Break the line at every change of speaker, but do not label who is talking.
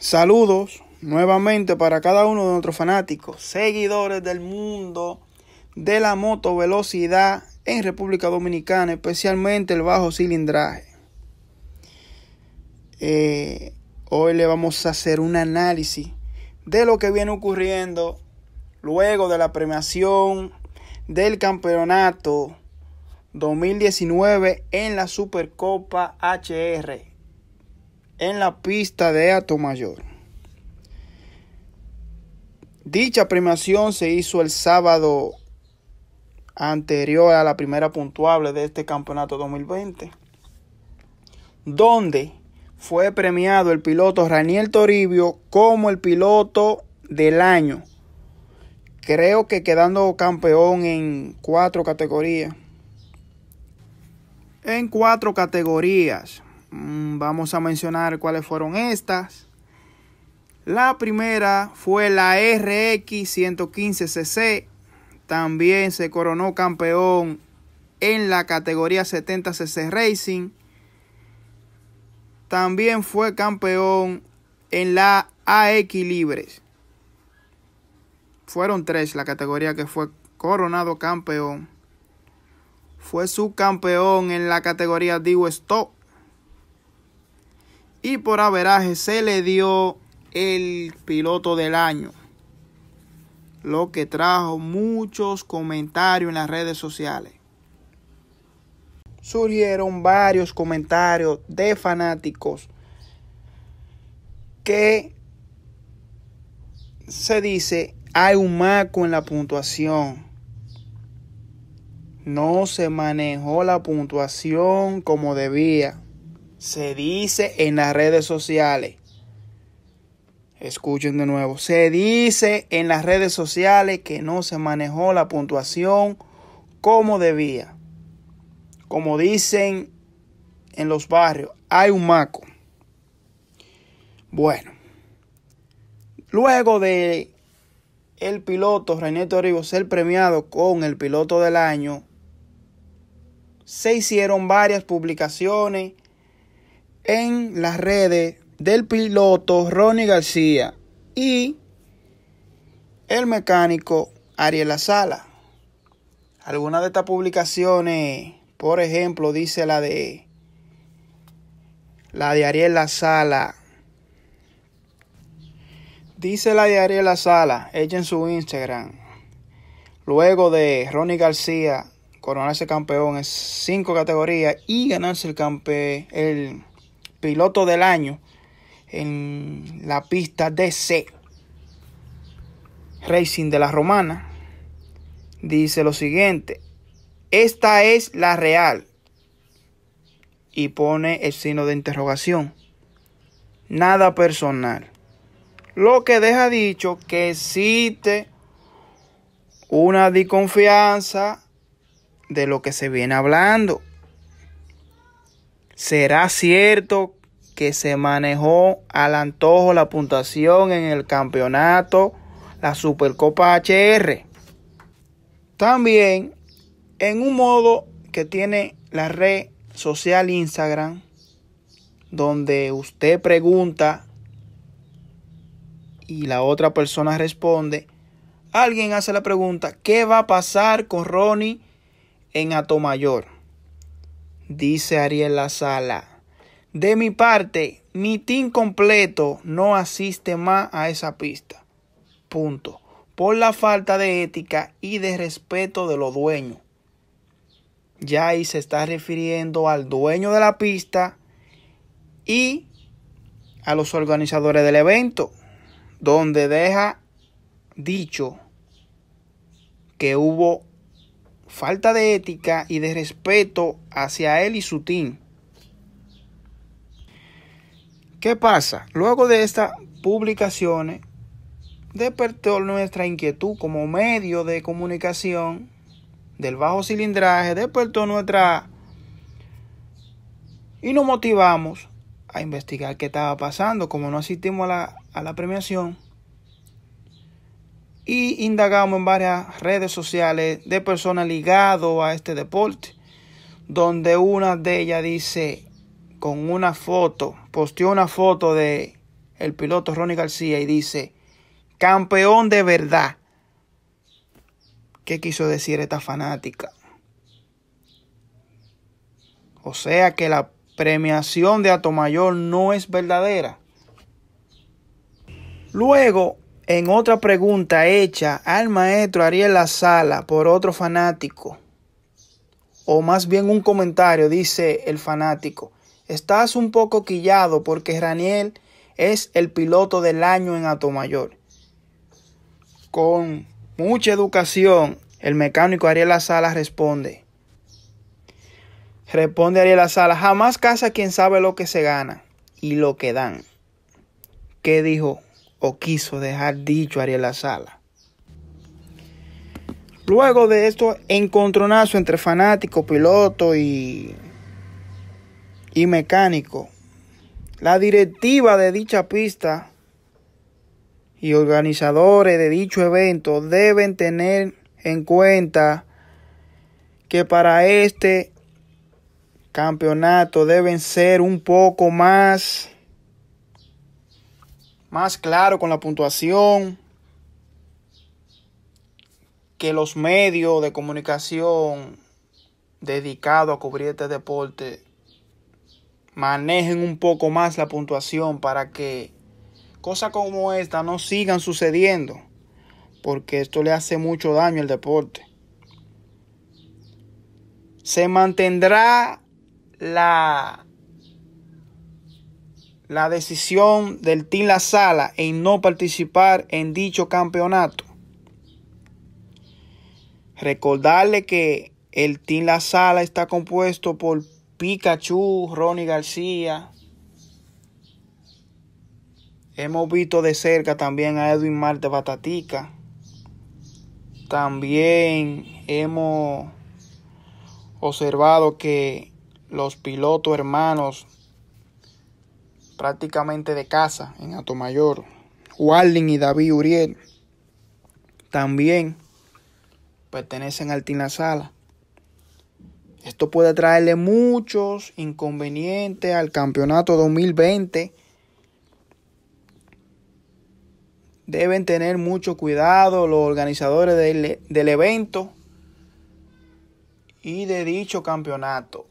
Saludos nuevamente para cada uno de nuestros fanáticos, seguidores del mundo de la motovelocidad en República Dominicana, especialmente el bajo cilindraje. Eh, hoy le vamos a hacer un análisis de lo que viene ocurriendo luego de la premiación del campeonato 2019 en la Supercopa HR en la pista de Mayor. Dicha premiación se hizo el sábado anterior a la primera puntuable de este campeonato 2020, donde fue premiado el piloto Raniel Toribio como el piloto del año. Creo que quedando campeón en cuatro categorías. En cuatro categorías. Mm, vamos a mencionar cuáles fueron estas. La primera fue la RX 115cc. También se coronó campeón en la categoría 70cc Racing. También fue campeón en la AX Libres. Fueron tres la categoría que fue coronado campeón. Fue subcampeón en la categoría Digo Stop y por averaje se le dio el piloto del año. Lo que trajo muchos comentarios en las redes sociales. Surgieron varios comentarios de fanáticos que se dice hay un maco en la puntuación. No se manejó la puntuación como debía se dice en las redes sociales. Escuchen de nuevo. Se dice en las redes sociales que no se manejó la puntuación como debía. Como dicen en los barrios, hay un maco. Bueno, luego de el piloto René Toribio ser premiado con el piloto del año, se hicieron varias publicaciones en las redes del piloto Ronnie García y el mecánico Ariel Sala. Algunas de estas publicaciones, por ejemplo, dice la de la de Ariel La Sala. Dice la de Ariel La Sala, ella en su Instagram. Luego de Ronnie García coronarse campeón en cinco categorías y ganarse el campeón, el piloto del año en la pista DC Racing de la Romana, dice lo siguiente, esta es la real y pone el signo de interrogación, nada personal, lo que deja dicho que existe una desconfianza de lo que se viene hablando. ¿Será cierto que se manejó al antojo la puntuación en el campeonato, la Supercopa HR? También, en un modo que tiene la red social Instagram, donde usted pregunta y la otra persona responde, alguien hace la pregunta, ¿qué va a pasar con Ronnie en Atomayor? Dice Ariel La Sala. De mi parte, mi team completo no asiste más a esa pista. Punto. Por la falta de ética y de respeto de los dueños. Ya ahí se está refiriendo al dueño de la pista y a los organizadores del evento, donde deja dicho que hubo falta de ética y de respeto hacia él y su team. ¿Qué pasa? Luego de estas publicaciones, despertó nuestra inquietud como medio de comunicación del bajo cilindraje, despertó nuestra... Y nos motivamos a investigar qué estaba pasando, como no asistimos a la, a la premiación y indagamos en varias redes sociales de personas ligadas a este deporte, donde una de ellas dice con una foto, posteó una foto de el piloto Ronnie García y dice, campeón de verdad. ¿Qué quiso decir esta fanática? O sea que la premiación de Atomayor no es verdadera. Luego, en otra pregunta hecha al maestro Ariel La Sala por otro fanático, o más bien un comentario, dice el fanático, estás un poco quillado porque Raniel es el piloto del año en Atomayor. Con mucha educación, el mecánico Ariel La Sala responde, Responde Ariel Sala, jamás casa quien sabe lo que se gana y lo que dan. ¿Qué dijo o quiso dejar dicho Ariel Sala? Luego de esto, encontronazo entre fanático, piloto y, y mecánico, la directiva de dicha pista y organizadores de dicho evento deben tener en cuenta que para este campeonato deben ser un poco más más claro con la puntuación que los medios de comunicación dedicados a cubrir este deporte manejen un poco más la puntuación para que cosas como esta no sigan sucediendo porque esto le hace mucho daño al deporte. Se mantendrá la, la decisión del Team La Sala en no participar en dicho campeonato. Recordarle que el Team La Sala está compuesto por Pikachu, Ronnie García. Hemos visto de cerca también a Edwin Marte Batatica. También hemos observado que los pilotos hermanos prácticamente de casa en Atomayor, Walding y David Uriel, también pertenecen al Tina Sala. Esto puede traerle muchos inconvenientes al campeonato 2020. Deben tener mucho cuidado los organizadores del, del evento y de dicho campeonato.